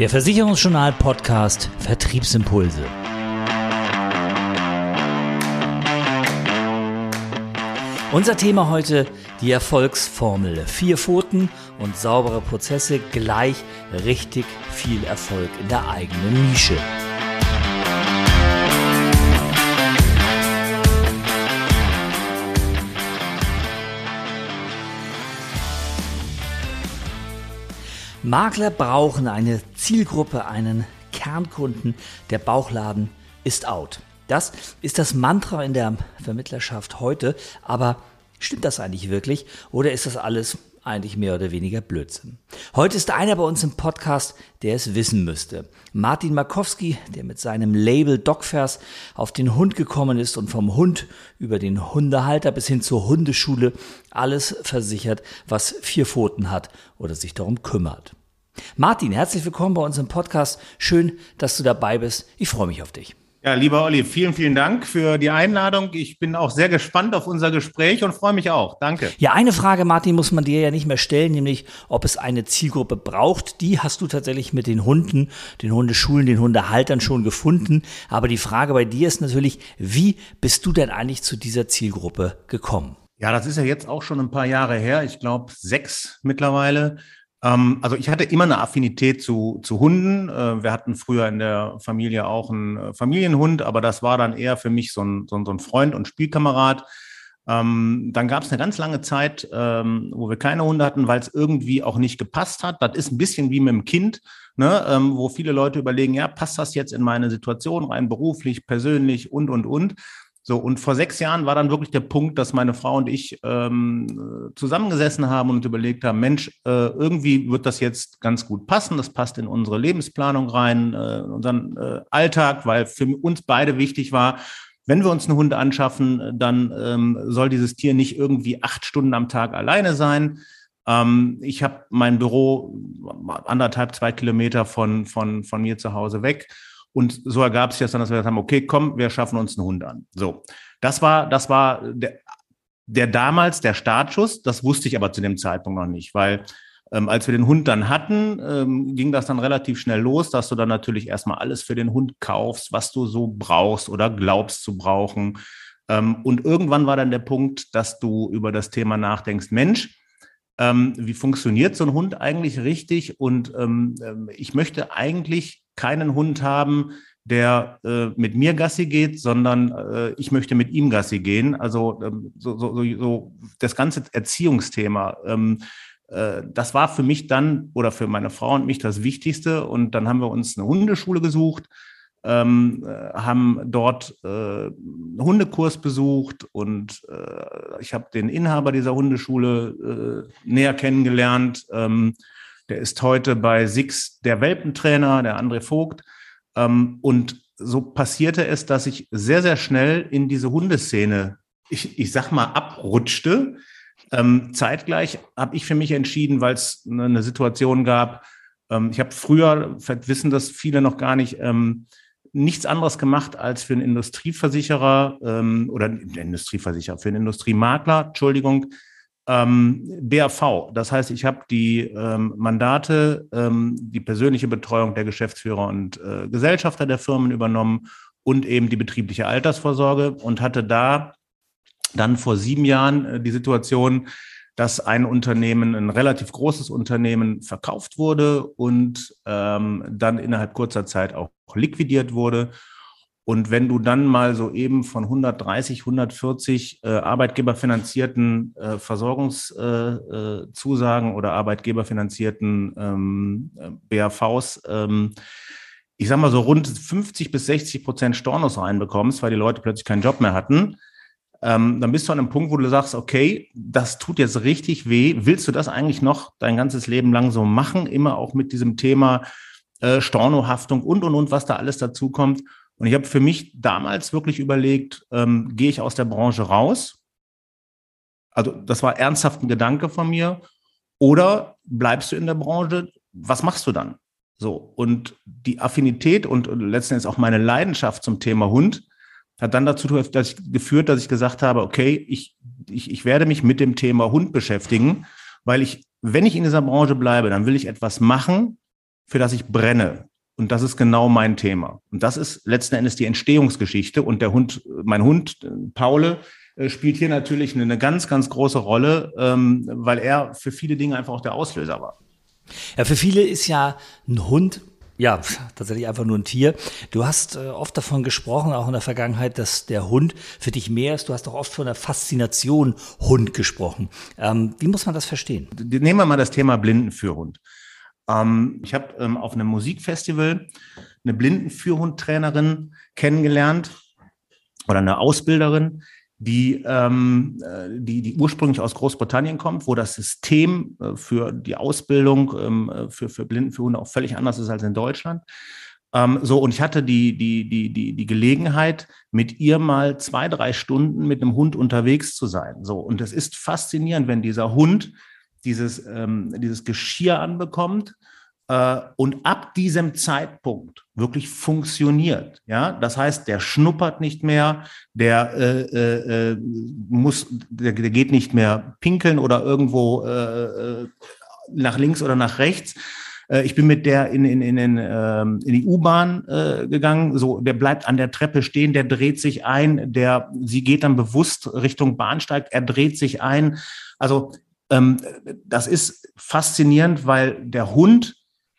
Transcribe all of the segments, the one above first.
Der Versicherungsjournal Podcast Vertriebsimpulse. Unser Thema heute die Erfolgsformel. Vier Pfoten und saubere Prozesse gleich richtig viel Erfolg in der eigenen Nische. Makler brauchen eine Zielgruppe, einen Kernkunden. Der Bauchladen ist out. Das ist das Mantra in der Vermittlerschaft heute. Aber stimmt das eigentlich wirklich? Oder ist das alles eigentlich mehr oder weniger Blödsinn. Heute ist einer bei uns im Podcast, der es wissen müsste. Martin Markowski, der mit seinem Label Dogfers auf den Hund gekommen ist und vom Hund über den Hundehalter bis hin zur Hundeschule alles versichert, was vier Pfoten hat oder sich darum kümmert. Martin, herzlich willkommen bei uns im Podcast. Schön, dass du dabei bist. Ich freue mich auf dich. Ja, lieber Olli, vielen, vielen Dank für die Einladung. Ich bin auch sehr gespannt auf unser Gespräch und freue mich auch. Danke. Ja, eine Frage, Martin, muss man dir ja nicht mehr stellen, nämlich ob es eine Zielgruppe braucht. Die hast du tatsächlich mit den Hunden, den Hundeschulen, den Hundehaltern schon gefunden. Aber die Frage bei dir ist natürlich, wie bist du denn eigentlich zu dieser Zielgruppe gekommen? Ja, das ist ja jetzt auch schon ein paar Jahre her. Ich glaube, sechs mittlerweile. Ähm, also ich hatte immer eine Affinität zu, zu Hunden. Äh, wir hatten früher in der Familie auch einen äh, Familienhund, aber das war dann eher für mich so ein, so ein, Freund und Spielkamerad. Ähm, dann gab es eine ganz lange Zeit, ähm, wo wir keine Hunde hatten, weil es irgendwie auch nicht gepasst hat. Das ist ein bisschen wie mit dem Kind, ne, wo viele Leute überlegen, ja, passt das jetzt in meine Situation rein, beruflich, persönlich und, und, und. So, und vor sechs Jahren war dann wirklich der Punkt, dass meine Frau und ich ähm, zusammengesessen haben und überlegt haben, Mensch, äh, irgendwie wird das jetzt ganz gut passen. Das passt in unsere Lebensplanung rein, äh, unseren äh, Alltag, weil für uns beide wichtig war, wenn wir uns einen Hund anschaffen, dann ähm, soll dieses Tier nicht irgendwie acht Stunden am Tag alleine sein. Ähm, ich habe mein Büro anderthalb, zwei Kilometer von, von, von mir zu Hause weg und so ergab sich das dann, dass wir gesagt haben, okay, komm, wir schaffen uns einen Hund an. So, das war, das war der, der damals der Startschuss. Das wusste ich aber zu dem Zeitpunkt noch nicht, weil ähm, als wir den Hund dann hatten, ähm, ging das dann relativ schnell los, dass du dann natürlich erstmal alles für den Hund kaufst, was du so brauchst oder glaubst zu brauchen. Ähm, und irgendwann war dann der Punkt, dass du über das Thema nachdenkst, Mensch, ähm, wie funktioniert so ein Hund eigentlich richtig? Und ähm, ähm ich möchte eigentlich keinen Hund haben, der äh, mit mir Gassi geht, sondern äh, ich möchte mit ihm Gassi gehen. Also ähm, so, so, so, das ganze Erziehungsthema. Ähm, äh, das war für mich dann oder für meine Frau und mich das Wichtigste. Und dann haben wir uns eine Hundeschule gesucht, ähm, äh, haben dort äh, einen Hundekurs besucht und äh, ich habe den Inhaber dieser Hundeschule äh, näher kennengelernt. Der ist heute bei Six der Welpentrainer, der André Vogt. Ähm, und so passierte es, dass ich sehr, sehr schnell in diese Hundeszene, ich, ich sag mal, abrutschte. Ähm, zeitgleich habe ich für mich entschieden, weil es eine, eine, Situation gab, ähm, ich habe früher, vielleicht wissen das viele noch gar nicht, ähm, nichts anderes gemacht als für einen Industrieversicherer ähm, oder Industrieversicherer, für einen Industriemakler, Entschuldigung, ähm, BAV. Das heißt, ich habe die ähm, Mandate, ähm, die persönliche Betreuung der Geschäftsführer und äh, Gesellschafter der Firmen übernommen und eben die betriebliche Altersvorsorge und hatte da dann vor sieben Jahren äh, die Situation, dass ein Unternehmen, ein relativ großes Unternehmen, verkauft wurde und ähm, dann innerhalb kurzer Zeit auch liquidiert wurde. Und wenn du dann mal so eben von 130, 140 äh, arbeitgeberfinanzierten äh, Versorgungszusagen äh, äh oder arbeitgeberfinanzierten ähm, äh, BAVs, ähm, ich sag mal so rund 50 bis 60 Prozent Stornos reinbekommst, weil die Leute plötzlich keinen Job mehr hatten, ähm, dann bist du an einem Punkt, wo du sagst, okay, das tut jetzt richtig weh. Willst du das eigentlich noch dein ganzes Leben lang so machen? Immer auch mit diesem Thema äh, Stornohaftung und, und, und, was da alles dazu kommt. Und ich habe für mich damals wirklich überlegt, ähm, gehe ich aus der Branche raus? Also das war ernsthaft ein Gedanke von mir. Oder bleibst du in der Branche? Was machst du dann? So, und die Affinität und, und letzten Endes auch meine Leidenschaft zum Thema Hund hat dann dazu dass ich, geführt, dass ich gesagt habe, okay, ich, ich, ich werde mich mit dem Thema Hund beschäftigen, weil ich, wenn ich in dieser Branche bleibe, dann will ich etwas machen, für das ich brenne. Und das ist genau mein Thema. Und das ist letzten Endes die Entstehungsgeschichte. Und der Hund, mein Hund, Paule, äh, spielt hier natürlich eine ganz, ganz große Rolle, ähm, weil er für viele Dinge einfach auch der Auslöser war. Ja, für viele ist ja ein Hund ja, tatsächlich einfach nur ein Tier. Du hast äh, oft davon gesprochen, auch in der Vergangenheit, dass der Hund für dich mehr ist. Du hast auch oft von der Faszination Hund gesprochen. Ähm, wie muss man das verstehen? Nehmen wir mal das Thema Blindenführhund. Ähm, ich habe ähm, auf einem Musikfestival eine Blindenführhundtrainerin kennengelernt oder eine Ausbilderin, die, ähm, äh, die, die ursprünglich aus Großbritannien kommt, wo das System äh, für die Ausbildung ähm, äh, für, für Blinden, für Hunde auch völlig anders ist als in Deutschland. Ähm, so, und ich hatte die, die, die, die, die Gelegenheit, mit ihr mal zwei, drei Stunden mit einem Hund unterwegs zu sein. So, und es ist faszinierend, wenn dieser Hund dieses, ähm, dieses Geschirr anbekommt äh, und ab diesem Zeitpunkt wirklich funktioniert. Ja, das heißt, der schnuppert nicht mehr, der äh, äh, äh muss, der, der, geht nicht mehr pinkeln oder irgendwo äh, äh nach links oder nach rechts. Ich bin mit der in, in, in, in, ähm, in die U-Bahn äh, gegangen. So, der bleibt an der Treppe stehen, der dreht sich ein, der, sie geht dann bewusst Richtung Bahnsteig, er dreht sich ein. Also das ist faszinierend, weil der Hund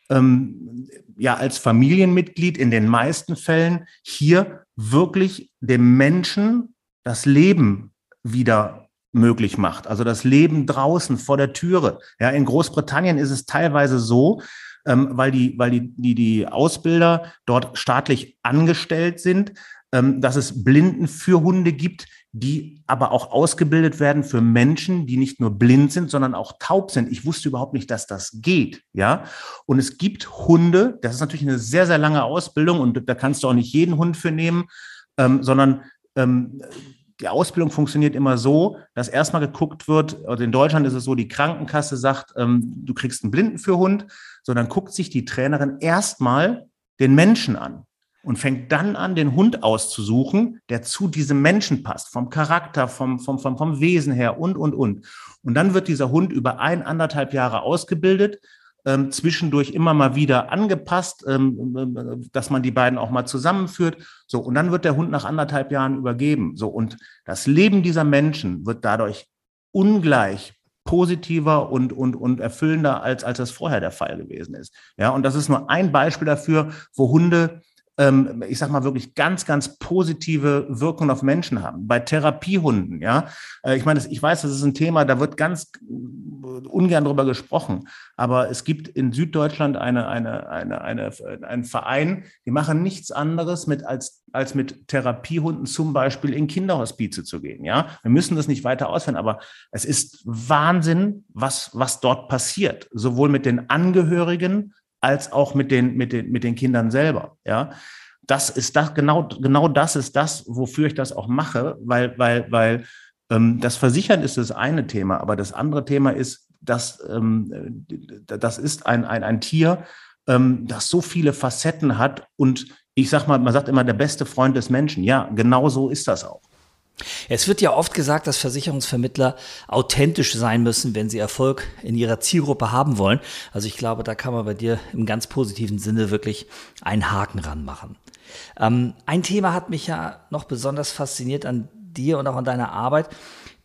ähm, ja als Familienmitglied in den meisten Fällen hier wirklich dem Menschen das Leben wieder möglich macht. Also das Leben draußen vor der Türe. Ja, in Großbritannien ist es teilweise so, ähm, weil die, weil die, die, die Ausbilder dort staatlich angestellt sind, ähm, dass es Blinden für Hunde gibt, die aber auch ausgebildet werden für Menschen, die nicht nur blind sind, sondern auch taub sind. Ich wusste überhaupt nicht, dass das geht, ja. Und es gibt Hunde, das ist natürlich eine sehr, sehr lange Ausbildung und da kannst du auch nicht jeden Hund für nehmen, ähm, sondern ähm, die Ausbildung funktioniert immer so, dass erstmal geguckt wird, also in Deutschland ist es so, die Krankenkasse sagt, ähm, du kriegst einen Blinden für Hund, sondern guckt sich die Trainerin erstmal den Menschen an und fängt dann an, den Hund auszusuchen, der zu diesem Menschen passt, vom Charakter, vom, vom, vom, vom Wesen her und, und, und. Und dann wird dieser Hund über ein, anderthalb Jahre ausgebildet, ähm, zwischendurch immer mal wieder angepasst, ähm, ähm, dass man die beiden auch mal zusammenführt. So, und dann wird der Hund nach anderthalb Jahren übergeben. So, und das Leben dieser Menschen wird dadurch ungleich positiver und, und, und erfüllender, als, als das vorher der Fall gewesen ist. Ja, und das ist nur ein Beispiel dafür, wo Hunde ähm, ich sag mal wirklich ganz, ganz positive Wirkung auf Menschen haben. Bei Therapiehunden, ja. Äh, ich meine, ich weiß, das ist ein Thema, da wird ganz ungern drüber gesprochen. Aber es gibt in Süddeutschland eine, eine, eine, eine, einen Verein, die machen nichts anderes mit als, als mit Therapiehunden zum Beispiel in Kinderhospize zu gehen. Ja, wir müssen das nicht weiter ausführen, aber es ist Wahnsinn, was, was dort passiert. Sowohl mit den Angehörigen als auch mit den, mit den, mit den Kindern selber. Ja, das ist das, genau, genau das ist das, wofür ich das auch mache, weil, weil, weil ähm, das Versichern ist das eine Thema, aber das andere Thema ist, dass ähm, das ist ein, ein, ein Tier, ähm, das so viele Facetten hat und ich sag mal, man sagt immer der beste Freund des Menschen. Ja, genau so ist das auch. Es wird ja oft gesagt, dass Versicherungsvermittler authentisch sein müssen, wenn sie Erfolg in ihrer Zielgruppe haben wollen. Also ich glaube, da kann man bei dir im ganz positiven Sinne wirklich einen Haken ranmachen. Ähm, ein Thema hat mich ja noch besonders fasziniert an dir und auch an deiner Arbeit.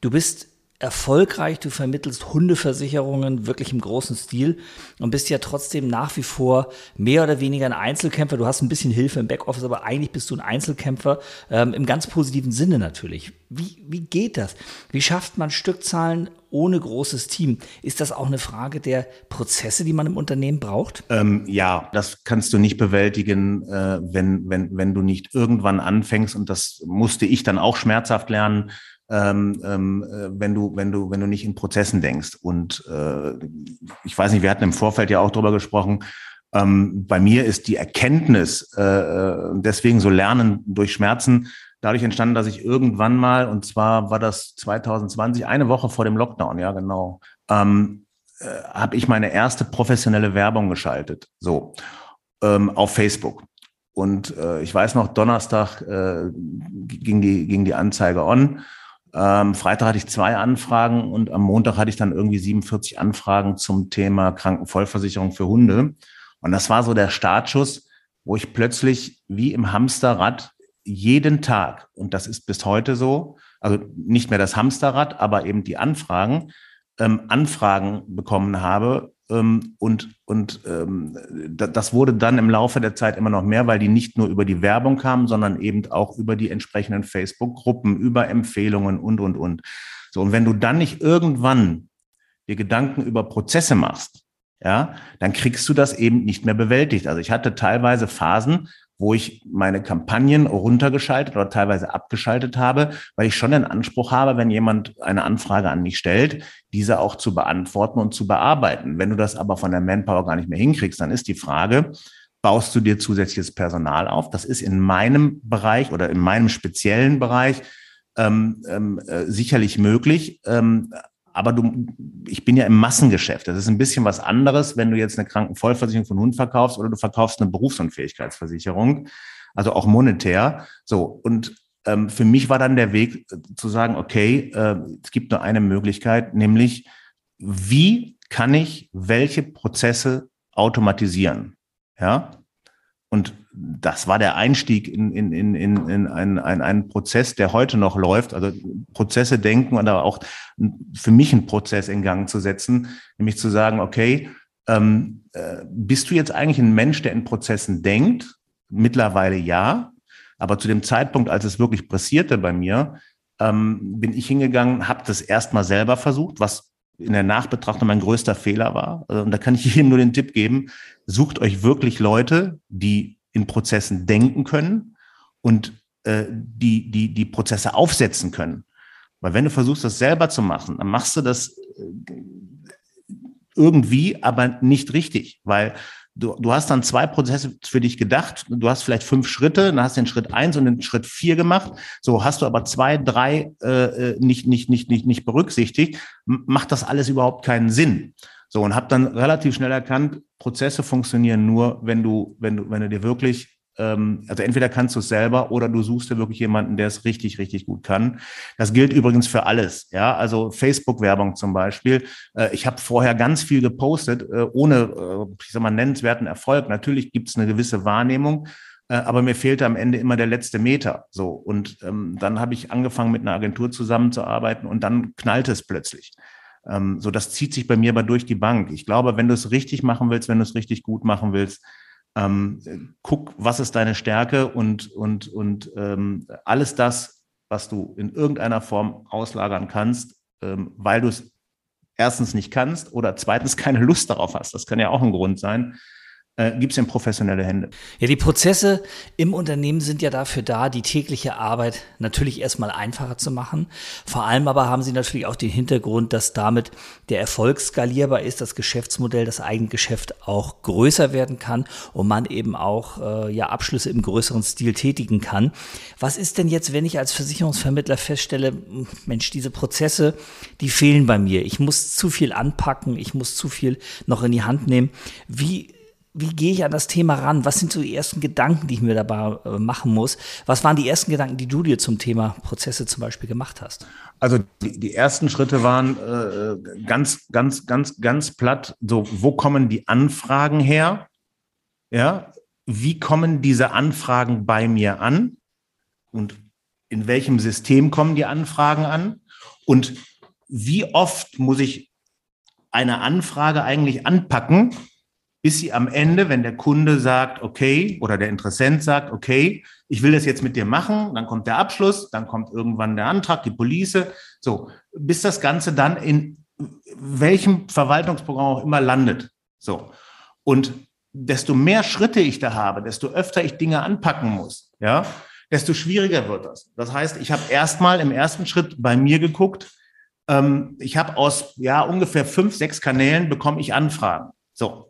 Du bist erfolgreich, du vermittelst Hundeversicherungen wirklich im großen Stil und bist ja trotzdem nach wie vor mehr oder weniger ein Einzelkämpfer. Du hast ein bisschen Hilfe im Backoffice, aber eigentlich bist du ein Einzelkämpfer ähm, im ganz positiven Sinne natürlich. Wie, wie geht das? Wie schafft man Stückzahlen ohne großes Team? Ist das auch eine Frage der Prozesse, die man im Unternehmen braucht? Ähm, ja, das kannst du nicht bewältigen, äh, wenn, wenn, wenn du nicht irgendwann anfängst. Und das musste ich dann auch schmerzhaft lernen ähm, ähm, äh, wenn du, wenn du, wenn du nicht in Prozessen denkst. Und äh, ich weiß nicht, wir hatten im Vorfeld ja auch drüber gesprochen. Ähm, bei mir ist die Erkenntnis, äh, äh deswegen so Lernen durch Schmerzen, dadurch entstanden, dass ich irgendwann mal, und zwar war das 2020, eine Woche vor dem Lockdown, ja genau, ähm, äh, habe ich meine erste professionelle Werbung geschaltet. So ähm, auf Facebook. Und äh, ich weiß noch, Donnerstag äh, ging, die, ging die Anzeige on. Ähm, Freitag hatte ich zwei Anfragen und am Montag hatte ich dann irgendwie 47 Anfragen zum Thema Krankenvollversicherung für Hunde. Und das war so der Startschuss, wo ich plötzlich wie im Hamsterrad jeden Tag, und das ist bis heute so, also nicht mehr das Hamsterrad, aber eben die Anfragen, ähm, Anfragen bekommen habe. Ähm, und und ähm, das wurde dann im Laufe der Zeit immer noch mehr, weil die nicht nur über die Werbung kamen, sondern eben auch über die entsprechenden Facebook-Gruppen, über Empfehlungen und, und, und. So, und wenn du dann nicht irgendwann dir Gedanken über Prozesse machst, ja, dann kriegst du das eben nicht mehr bewältigt. Also ich hatte teilweise Phasen, wo ich meine Kampagnen runtergeschaltet oder teilweise abgeschaltet habe, weil ich schon den Anspruch habe, wenn jemand eine Anfrage an mich stellt, diese auch zu beantworten und zu bearbeiten. Wenn du das aber von der Manpower gar nicht mehr hinkriegst, dann ist die Frage, baust du dir zusätzliches Personal auf? Das ist in meinem Bereich oder in meinem speziellen Bereich ähm, ähm, äh, sicherlich möglich. Ähm, aber du, ich bin ja im Massengeschäft. Das ist ein bisschen was anderes, wenn du jetzt eine Krankenvollversicherung von Hund verkaufst oder du verkaufst eine Berufsunfähigkeitsversicherung, also auch monetär. So und ähm, für mich war dann der Weg äh, zu sagen, okay, äh, es gibt nur eine Möglichkeit, nämlich wie kann ich welche Prozesse automatisieren? Ja, und das war der Einstieg in, in, in, in, in einen, einen, einen Prozess, der heute noch läuft. Also Prozesse denken und aber auch für mich einen Prozess in Gang zu setzen, nämlich zu sagen, okay, ähm, äh, bist du jetzt eigentlich ein Mensch, der in Prozessen denkt? Mittlerweile ja. Aber zu dem Zeitpunkt, als es wirklich pressierte bei mir, ähm, bin ich hingegangen, habe das erstmal selber versucht, was in der Nachbetrachtung mein größter Fehler war. Also, und da kann ich jedem nur den Tipp geben, sucht euch wirklich Leute, die in Prozessen denken können und äh, die, die, die Prozesse aufsetzen können. Weil wenn du versuchst, das selber zu machen, dann machst du das äh, irgendwie, aber nicht richtig, weil du, du hast dann zwei Prozesse für dich gedacht. Du hast vielleicht fünf Schritte, dann hast du den Schritt eins und den Schritt vier gemacht. So hast du aber zwei, drei äh, äh nicht, nicht, nicht, nicht, nicht berücksichtigt, macht das alles überhaupt keinen Sinn. So und habe dann relativ schnell erkannt, Prozesse funktionieren nur, wenn du, wenn du, wenn du dir wirklich also entweder kannst du es selber oder du suchst dir wirklich jemanden, der es richtig, richtig gut kann. Das gilt übrigens für alles. Ja, also Facebook-Werbung zum Beispiel. Äh, ich habe vorher ganz viel gepostet, äh, ohne, äh, ich sag mal, nennenswerten Erfolg. Natürlich gibt es eine gewisse Wahrnehmung. Aber mir fehlte am Ende immer der letzte Meter. So. Und ähm, dann habe ich angefangen, mit einer Agentur zusammenzuarbeiten und dann knallte es plötzlich. Ähm, so, das zieht sich bei mir aber durch die Bank. Ich glaube, wenn du es richtig machen willst, wenn du es richtig gut machen willst, ähm, guck, was ist deine Stärke und, und, und ähm, alles das, was du in irgendeiner Form auslagern kannst, ähm, weil du es erstens nicht kannst oder zweitens keine Lust darauf hast. Das kann ja auch ein Grund sein, äh, gibt es in professionelle Hände. Ja, die Prozesse im Unternehmen sind ja dafür da, die tägliche Arbeit natürlich erstmal einfacher zu machen. Vor allem aber haben sie natürlich auch den Hintergrund, dass damit der Erfolg skalierbar ist, das Geschäftsmodell, das Eigengeschäft auch größer werden kann und man eben auch äh, ja Abschlüsse im größeren Stil tätigen kann. Was ist denn jetzt, wenn ich als Versicherungsvermittler feststelle, Mensch, diese Prozesse, die fehlen bei mir. Ich muss zu viel anpacken, ich muss zu viel noch in die Hand nehmen. Wie wie gehe ich an das Thema ran? Was sind so die ersten Gedanken, die ich mir dabei äh, machen muss? Was waren die ersten Gedanken, die du dir zum Thema Prozesse zum Beispiel gemacht hast? Also die, die ersten Schritte waren äh, ganz, ganz, ganz, ganz platt. So, wo kommen die Anfragen her? Ja, wie kommen diese Anfragen bei mir an? Und in welchem System kommen die Anfragen an? Und wie oft muss ich eine Anfrage eigentlich anpacken, bis sie am Ende, wenn der Kunde sagt, okay, oder der Interessent sagt, okay, ich will das jetzt mit dir machen, dann kommt der Abschluss, dann kommt irgendwann der Antrag, die Police, so, bis das Ganze dann in welchem Verwaltungsprogramm auch immer landet. So. Und desto mehr Schritte ich da habe, desto öfter ich Dinge anpacken muss, ja, desto schwieriger wird das. Das heißt, ich habe erstmal im ersten Schritt bei mir geguckt, ähm, ich habe aus ja ungefähr fünf, sechs Kanälen bekomme ich Anfragen. So,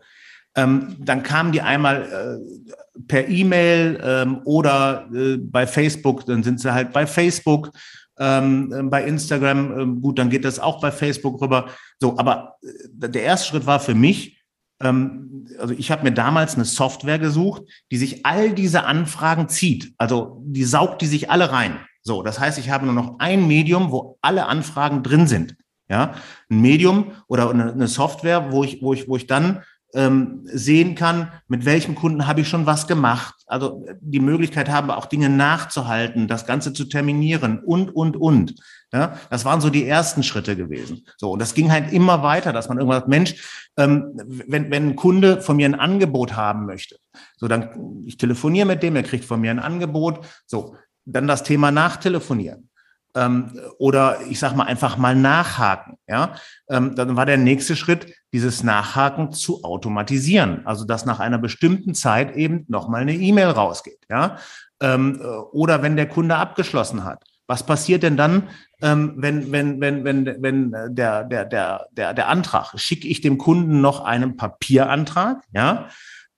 ähm, dann kamen die einmal äh, per E-Mail ähm, oder äh, bei Facebook, dann sind sie halt bei Facebook, ähm, äh, bei Instagram, ähm, gut, dann geht das auch bei Facebook rüber. So, aber äh, der erste Schritt war für mich, ähm, also ich habe mir damals eine Software gesucht, die sich all diese Anfragen zieht. Also die saugt die sich alle rein. So, das heißt, ich habe nur noch ein Medium, wo alle Anfragen drin sind. Ja, ein Medium oder eine Software, wo ich, wo ich, wo ich dann ähm, sehen kann, mit welchem Kunden habe ich schon was gemacht. Also die Möglichkeit haben, auch Dinge nachzuhalten, das Ganze zu terminieren und, und, und. Ja, das waren so die ersten Schritte gewesen. So, und das ging halt immer weiter, dass man irgendwann sagt, Mensch, ähm, wenn, wenn ein Kunde von mir ein Angebot haben möchte, so dann, ich telefoniere mit dem, er kriegt von mir ein Angebot, so, dann das Thema Nachtelefonieren ähm, oder ich sage mal einfach mal nachhaken. Ja, ähm, dann war der nächste Schritt, dieses Nachhaken zu automatisieren, also dass nach einer bestimmten Zeit eben nochmal eine E-Mail rausgeht. Ja, ähm, äh, oder wenn der Kunde abgeschlossen hat. Was passiert denn dann, ähm, wenn, wenn, wenn, wenn, wenn der, der, der, der, der Antrag, schicke ich dem Kunden noch einen Papierantrag, ja,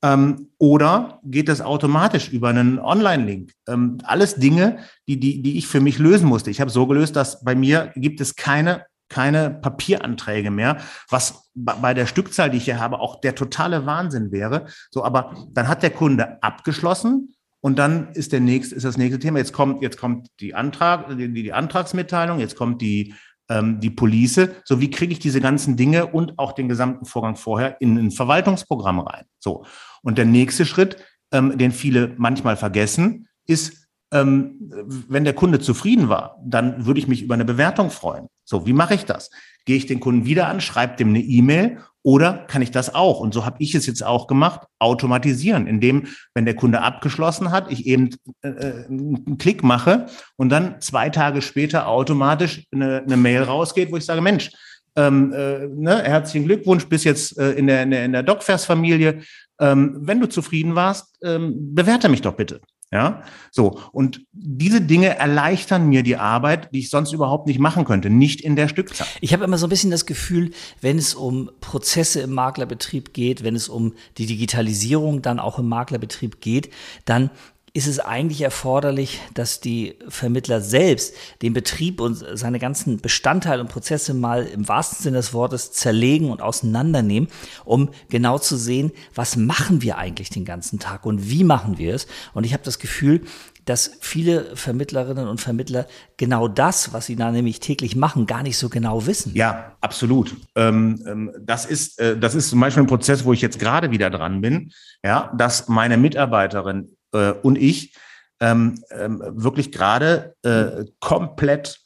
ähm, oder geht das automatisch über einen Online-Link? Ähm, alles Dinge, die, die, die ich für mich lösen musste. Ich habe so gelöst, dass bei mir gibt es keine keine Papieranträge mehr, was bei der Stückzahl, die ich hier habe, auch der totale Wahnsinn wäre. So, aber dann hat der Kunde abgeschlossen und dann ist der nächste, ist das nächste Thema. Jetzt kommt, jetzt kommt die Antrag, die, die Antragsmitteilung, jetzt kommt die ähm, die Police. So, wie kriege ich diese ganzen Dinge und auch den gesamten Vorgang vorher in ein Verwaltungsprogramm rein? So. Und der nächste Schritt, ähm, den viele manchmal vergessen, ist, ähm, wenn der Kunde zufrieden war, dann würde ich mich über eine Bewertung freuen. So, wie mache ich das? Gehe ich den Kunden wieder an, schreibe dem eine E-Mail oder kann ich das auch? Und so habe ich es jetzt auch gemacht, automatisieren, indem, wenn der Kunde abgeschlossen hat, ich eben äh, äh, einen Klick mache und dann zwei Tage später automatisch eine, eine Mail rausgeht, wo ich sage, Mensch, ähm, äh, ne, herzlichen Glückwunsch, bis jetzt äh, in der, in der, in der DocFers-Familie. Ähm, wenn du zufrieden warst, ähm, bewerte mich doch bitte. Ja, so. Und diese Dinge erleichtern mir die Arbeit, die ich sonst überhaupt nicht machen könnte, nicht in der Stückzahl. Ich habe immer so ein bisschen das Gefühl, wenn es um Prozesse im Maklerbetrieb geht, wenn es um die Digitalisierung dann auch im Maklerbetrieb geht, dann ist es eigentlich erforderlich, dass die Vermittler selbst den Betrieb und seine ganzen Bestandteile und Prozesse mal im wahrsten Sinne des Wortes zerlegen und auseinandernehmen, um genau zu sehen, was machen wir eigentlich den ganzen Tag und wie machen wir es. Und ich habe das Gefühl, dass viele Vermittlerinnen und Vermittler genau das, was sie da nämlich täglich machen, gar nicht so genau wissen. Ja, absolut. Ähm, ähm, das, ist, äh, das ist zum Beispiel ein Prozess, wo ich jetzt gerade wieder dran bin, ja, dass meine Mitarbeiterin äh, und ich ähm, ähm, wirklich gerade äh, komplett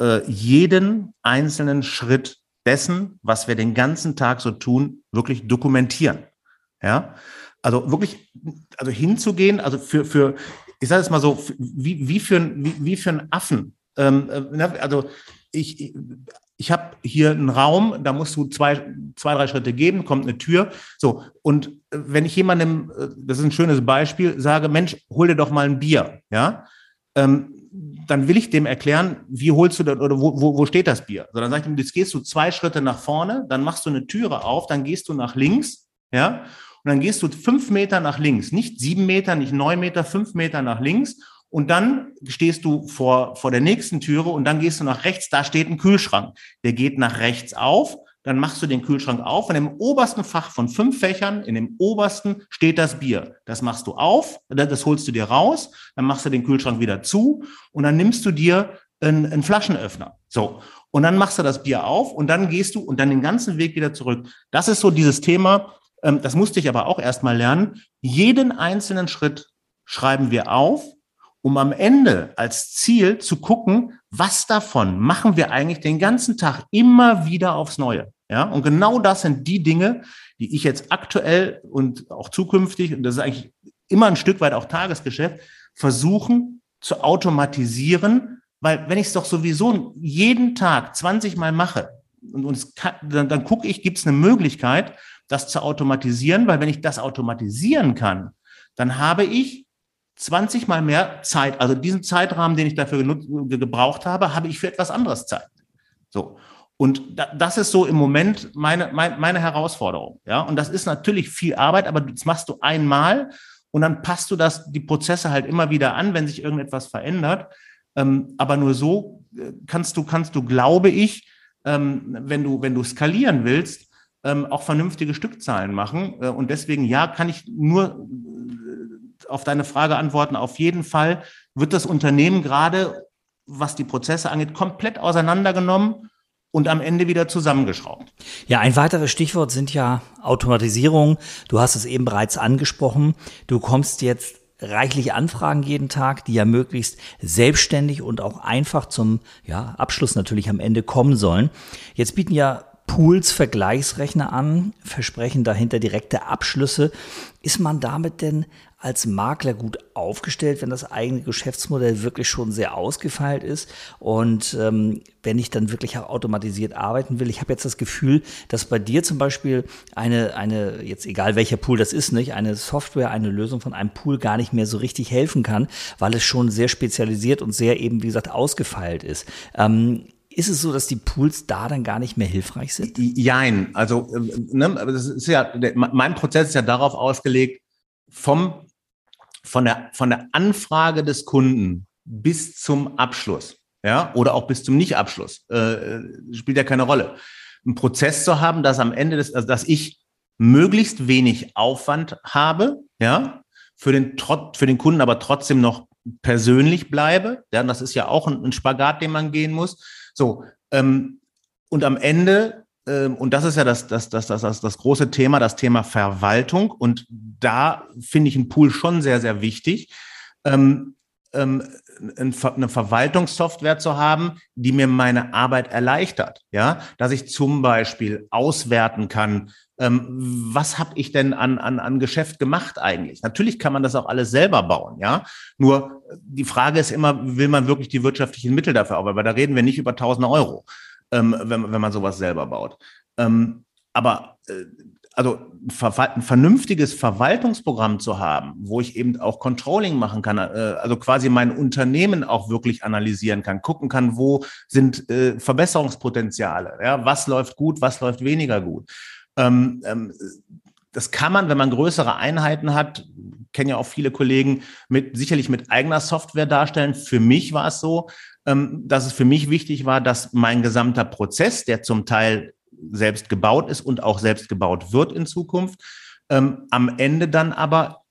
äh, jeden einzelnen Schritt dessen, was wir den ganzen Tag so tun, wirklich dokumentieren. Ja, also wirklich, also hinzugehen, also für, für ich sage es mal so, wie, wie, für, wie, wie für einen Affen. Ähm, äh, also ich, ich habe hier einen Raum, da musst du zwei, zwei, drei Schritte geben, kommt eine Tür. So, und äh, wenn ich jemandem, äh, das ist ein schönes Beispiel, sage, Mensch, hol dir doch mal ein Bier, ja, ähm, dann will ich dem erklären, wie holst du das oder wo, wo, wo steht das Bier? So, dann sage ich ihm, jetzt gehst du zwei Schritte nach vorne, dann machst du eine Türe auf, dann gehst du nach links, ja, und dann gehst du fünf Meter nach links, nicht sieben Meter, nicht neun Meter, fünf Meter nach links und dann stehst du vor, vor der nächsten Türe und dann gehst du nach rechts, da steht ein Kühlschrank. Der geht nach rechts auf, dann machst du den Kühlschrank auf und im obersten Fach von fünf Fächern, in dem obersten steht das Bier. Das machst du auf, das holst du dir raus, dann machst du den Kühlschrank wieder zu und dann nimmst du dir einen, einen Flaschenöffner. So. Und dann machst du das Bier auf und dann gehst du und dann den ganzen Weg wieder zurück. Das ist so dieses Thema, ähm, das musste ich aber auch erstmal lernen. Jeden einzelnen Schritt schreiben wir auf um am Ende als Ziel zu gucken, was davon machen wir eigentlich den ganzen Tag immer wieder aufs Neue. Ja, und genau das sind die Dinge, die ich jetzt aktuell und auch zukünftig, und das ist eigentlich immer ein Stück weit auch Tagesgeschäft, versuchen zu automatisieren, weil wenn ich es doch sowieso jeden Tag 20 Mal mache, und, kann, dann, dann gucke ich, gibt es eine Möglichkeit, das zu automatisieren, weil wenn ich das automatisieren kann, dann habe ich 20 mal mehr Zeit, also diesen Zeitrahmen, den ich dafür gebraucht habe, habe ich für etwas anderes Zeit. So. Und das ist so im Moment meine, meine, meine Herausforderung. Ja, und das ist natürlich viel Arbeit, aber das machst du einmal und dann passt du das, die Prozesse halt immer wieder an, wenn sich irgendetwas verändert. Ähm, aber nur so äh, kannst du, kannst du, glaube ich, ähm, wenn du, wenn du skalieren willst, ähm, auch vernünftige Stückzahlen machen. Äh, und deswegen, ja, kann ich nur auf deine Frage antworten, auf jeden Fall wird das Unternehmen gerade, was die Prozesse angeht, komplett auseinandergenommen und am Ende wieder zusammengeschraubt. Ja, ein weiteres Stichwort sind ja Automatisierung. Du hast es eben bereits angesprochen. Du kommst jetzt reichlich Anfragen jeden Tag, die ja möglichst selbstständig und auch einfach zum ja, Abschluss natürlich am Ende kommen sollen. Jetzt bieten ja Pools Vergleichsrechner an, versprechen dahinter direkte Abschlüsse. Ist man damit denn als Makler gut aufgestellt, wenn das eigene Geschäftsmodell wirklich schon sehr ausgefeilt ist und ähm, wenn ich dann wirklich automatisiert arbeiten will. Ich habe jetzt das Gefühl, dass bei dir zum Beispiel eine, eine, jetzt egal welcher Pool das ist, nicht, eine Software, eine Lösung von einem Pool gar nicht mehr so richtig helfen kann, weil es schon sehr spezialisiert und sehr eben, wie gesagt, ausgefeilt ist. Ähm, ist es so, dass die Pools da dann gar nicht mehr hilfreich sind? Jein. Also, ne, das ist ja, mein Prozess ist ja darauf ausgelegt, vom von der, von der Anfrage des Kunden bis zum Abschluss, ja, oder auch bis zum Nichtabschluss, äh, spielt ja keine Rolle. Ein Prozess zu haben, dass am Ende des, also dass ich möglichst wenig Aufwand habe, ja, für den, für den Kunden aber trotzdem noch persönlich bleibe. Ja, das ist ja auch ein, ein Spagat, den man gehen muss. So, ähm, und am Ende und das ist ja das, das, das, das, das, das große Thema, das Thema Verwaltung. Und da finde ich einen Pool schon sehr, sehr wichtig. Ähm, ähm, eine Verwaltungssoftware zu haben, die mir meine Arbeit erleichtert. Ja, dass ich zum Beispiel auswerten kann, ähm, was habe ich denn an, an, an Geschäft gemacht eigentlich? Natürlich kann man das auch alles selber bauen, ja. Nur die Frage ist immer, will man wirklich die wirtschaftlichen Mittel dafür aufbauen? Weil da reden wir nicht über tausende Euro ähm, wenn, wenn man sowas selber baut. Ähm, aber äh, also ein vernünftiges Verwaltungsprogramm zu haben, wo ich eben auch Controlling machen kann, äh, also quasi mein Unternehmen auch wirklich analysieren kann, gucken kann, wo sind äh, Verbesserungspotenziale, ja, was läuft gut, was läuft weniger gut. Ähm, ähm, das kann man, wenn man größere Einheiten hat, kennen ja auch viele Kollegen, mit sicherlich mit eigener Software darstellen. Für mich war es so, dass es für mich wichtig war, dass mein gesamter Prozess, der zum Teil selbst gebaut ist und auch selbst gebaut wird in Zukunft, ähm, am Ende dann aber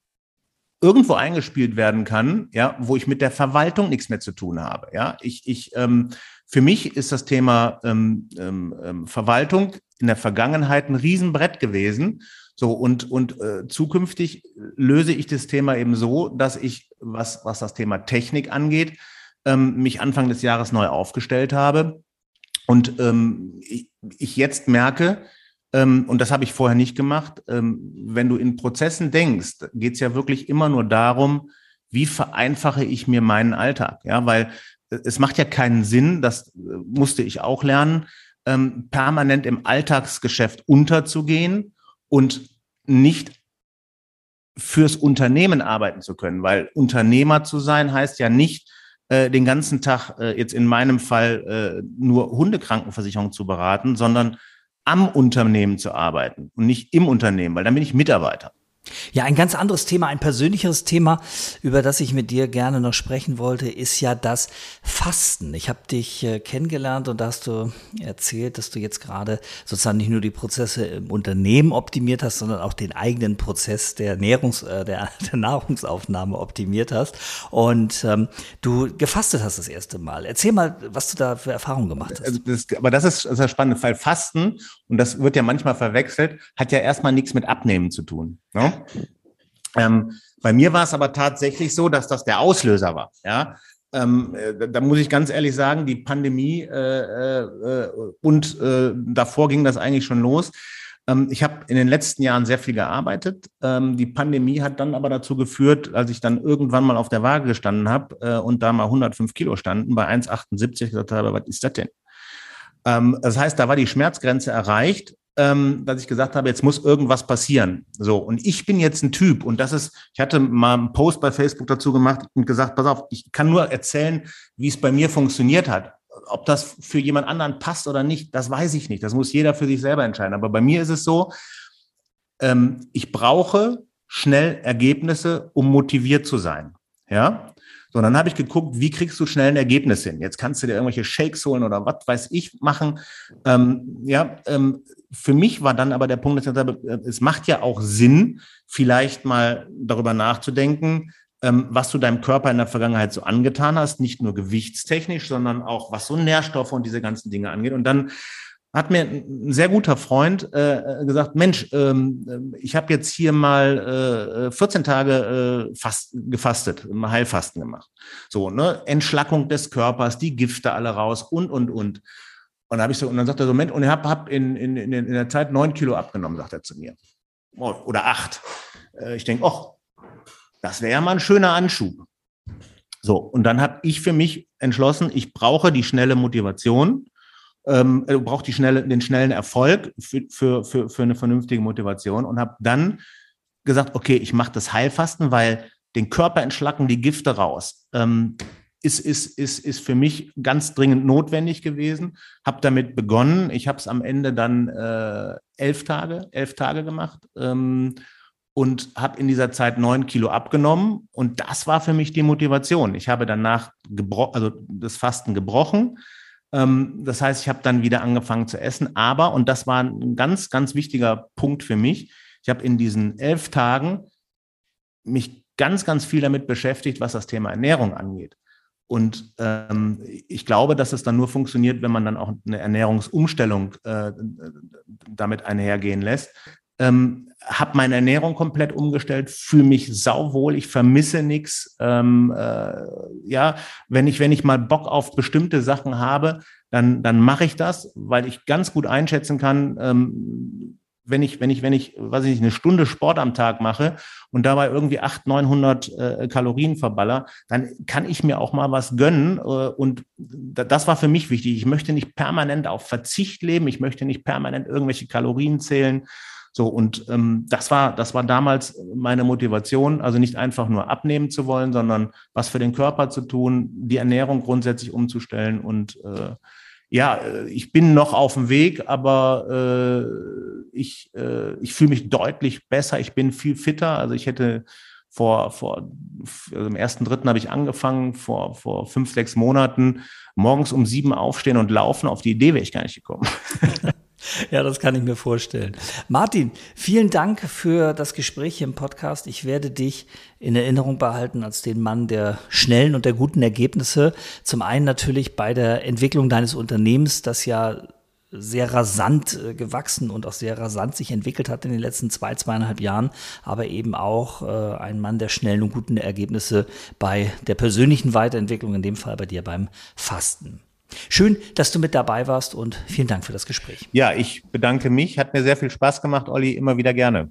irgendwo eingespielt werden kann, ja, wo ich mit der Verwaltung nichts mehr zu tun habe. Ja, ich, ich, ähm, für mich ist das Thema ähm, ähm, ähm Verwaltung in der Vergangenheit ein Riesenbrett gewesen. So und und äh, zukünftig löse ich das Thema eben so, dass ich was was das Thema Technik angeht, ähm, mich Anfang des Jahres neu aufgestellt habe. Und ähm, ich, ich jetzt merke, ähm, und das habe ich vorher nicht gemacht, ähm, wenn du in Prozessen denkst, geht es ja wirklich immer nur darum, wie vereinfache ich mir meinen Alltag? Ja, weil äh, es macht ja keinen Sinn, das äh, musste ich auch lernen, ähm, permanent im Alltagsgeschäft unterzugehen und nicht fürs Unternehmen arbeiten zu können, weil Unternehmer zu sein heißt ja nicht, äh, den ganzen Tag äh, jetzt in meinem Fall äh, nur Hundekrankenversicherung zu beraten, sondern am Unternehmen zu arbeiten und nicht im Unternehmen, weil dann bin ich Mitarbeiter. Ja, ein ganz anderes Thema, ein persönlicheres Thema, über das ich mit dir gerne noch sprechen wollte, ist ja das Fasten. Ich habe dich äh, kennengelernt und da hast du erzählt, dass du jetzt gerade sozusagen nicht nur die Prozesse im Unternehmen optimiert hast, sondern auch den eigenen Prozess der, Ernährungs-, äh, der, der Nahrungsaufnahme optimiert hast und ähm, du gefastet hast das erste Mal. Erzähl mal, was du da für Erfahrungen gemacht hast. Also das, aber das ist, das ist spannend, weil Fasten, und das wird ja manchmal verwechselt, hat ja erstmal nichts mit Abnehmen zu tun. Ne? Ähm, bei mir war es aber tatsächlich so, dass das der Auslöser war. Ja, ähm, äh, da muss ich ganz ehrlich sagen, die Pandemie äh, äh, und äh, davor ging das eigentlich schon los. Ähm, ich habe in den letzten Jahren sehr viel gearbeitet. Ähm, die Pandemie hat dann aber dazu geführt, als ich dann irgendwann mal auf der Waage gestanden habe äh, und da mal 105 Kilo standen, bei 1,78 gesagt habe, was ist das denn? Ähm, das heißt, da war die Schmerzgrenze erreicht ähm, dass ich gesagt habe, jetzt muss irgendwas passieren. So, und ich bin jetzt ein Typ, und das ist, ich hatte mal einen Post bei Facebook dazu gemacht und gesagt, pass auf, ich kann nur erzählen, wie es bei mir funktioniert hat. Ob das für jemand anderen passt oder nicht, das weiß ich nicht. Das muss jeder für sich selber entscheiden. Aber bei mir ist es so, ähm, ich brauche schnell Ergebnisse, um motiviert zu sein. Ja, so, dann habe ich geguckt, wie kriegst du schnell ein Ergebnis hin? Jetzt kannst du dir irgendwelche Shakes holen oder was weiß ich machen. Ähm, ja, ähm, für mich war dann aber der Punkt, dass ich gesagt habe, äh, es macht ja auch Sinn, vielleicht mal darüber nachzudenken, ähm, was du deinem Körper in der Vergangenheit so angetan hast, nicht nur gewichtstechnisch, sondern auch was so Nährstoffe und diese ganzen Dinge angeht. Und dann hat mir ein sehr guter Freund äh, gesagt, Mensch, ähm, ich habe jetzt hier mal äh, 14 Tage äh, fast, gefastet, Heilfasten gemacht. So, ne, Entschlackung des Körpers, die Gifte alle raus und, und, und. Und, hab ich so, und dann sagt er so, Mensch, und ich habe hab in, in, in der Zeit neun Kilo abgenommen, sagt er zu mir. Oh, oder acht. Äh, ich denke, ach, das wäre ja mal ein schöner Anschub. So, und dann habe ich für mich entschlossen, ich brauche die schnelle Motivation, ähm, äh, brauche die schnelle, den schnellen Erfolg für, für, für, für eine vernünftige Motivation und habe dann gesagt, okay, ich mache das Heilfasten, weil den Körper entschlacken die Gifte raus. Ähm, ist, ist, ist, ist für mich ganz dringend notwendig gewesen. Habe damit begonnen. Ich habe es am Ende dann äh, elf Tage, elf Tage gemacht. Ähm, und habe in dieser Zeit neun Kilo abgenommen. Und das war für mich die Motivation. Ich habe danach also das Fasten gebrochen. Ähm, das heißt, ich habe dann wieder angefangen zu essen. Aber, und das war ein ganz, ganz wichtiger Punkt für mich, ich habe in diesen elf Tagen mich ganz, ganz viel damit beschäftigt, was das Thema Ernährung angeht. Und ähm, ich glaube, dass es dann nur funktioniert, wenn man dann auch eine Ernährungsumstellung äh, damit einhergehen lässt ähm, habe meine Ernährung komplett umgestellt, fühle mich sauwohl, ich vermisse nichts. Ähm, äh, ja, wenn ich wenn ich mal Bock auf bestimmte Sachen habe, dann dann mache ich das, weil ich ganz gut einschätzen kann, ähm, wenn ich, wenn ich, wenn ich, weiß ich nicht, eine Stunde Sport am Tag mache und dabei irgendwie 800, 900 äh, Kalorien verballer, dann kann ich mir auch mal was gönnen. Äh, und das war für mich wichtig. Ich möchte nicht permanent auf Verzicht leben. Ich möchte nicht permanent irgendwelche Kalorien zählen. So, und ähm, das war, das war damals meine Motivation, also nicht einfach nur abnehmen zu wollen, sondern was für den Körper zu tun, die Ernährung grundsätzlich umzustellen. Und äh, ja, ich bin noch auf dem Weg, aber äh, ich, äh, ich fühle mich deutlich besser, ich bin viel fitter. Also ich hätte vor, vor also im ersten dritten habe ich angefangen, vor, vor fünf, sechs Monaten morgens um sieben aufstehen und laufen. Auf die Idee wäre ich gar nicht gekommen. Ja, das kann ich mir vorstellen. Martin, vielen Dank für das Gespräch hier im Podcast. Ich werde dich in Erinnerung behalten als den Mann der schnellen und der guten Ergebnisse. Zum einen natürlich bei der Entwicklung deines Unternehmens, das ja sehr rasant äh, gewachsen und auch sehr rasant sich entwickelt hat in den letzten zwei, zweieinhalb Jahren, aber eben auch äh, ein Mann der schnellen und guten Ergebnisse bei der persönlichen Weiterentwicklung, in dem Fall bei dir beim Fasten. Schön, dass du mit dabei warst und vielen Dank für das Gespräch. Ja, ich bedanke mich. Hat mir sehr viel Spaß gemacht, Olli. Immer wieder gerne.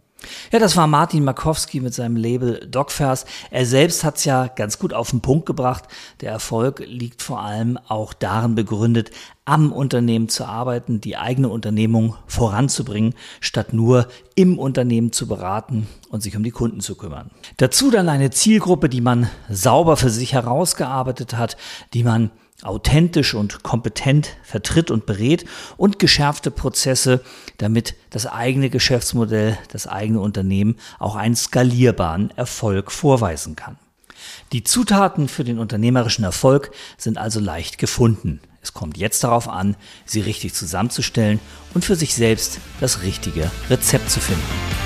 Ja, das war Martin Markowski mit seinem Label Dogfers. Er selbst hat es ja ganz gut auf den Punkt gebracht. Der Erfolg liegt vor allem auch darin begründet, am Unternehmen zu arbeiten, die eigene Unternehmung voranzubringen, statt nur im Unternehmen zu beraten und sich um die Kunden zu kümmern. Dazu dann eine Zielgruppe, die man sauber für sich herausgearbeitet hat, die man authentisch und kompetent vertritt und berät und geschärfte Prozesse, damit das eigene Geschäftsmodell, das eigene Unternehmen auch einen skalierbaren Erfolg vorweisen kann. Die Zutaten für den unternehmerischen Erfolg sind also leicht gefunden. Es kommt jetzt darauf an, sie richtig zusammenzustellen und für sich selbst das richtige Rezept zu finden.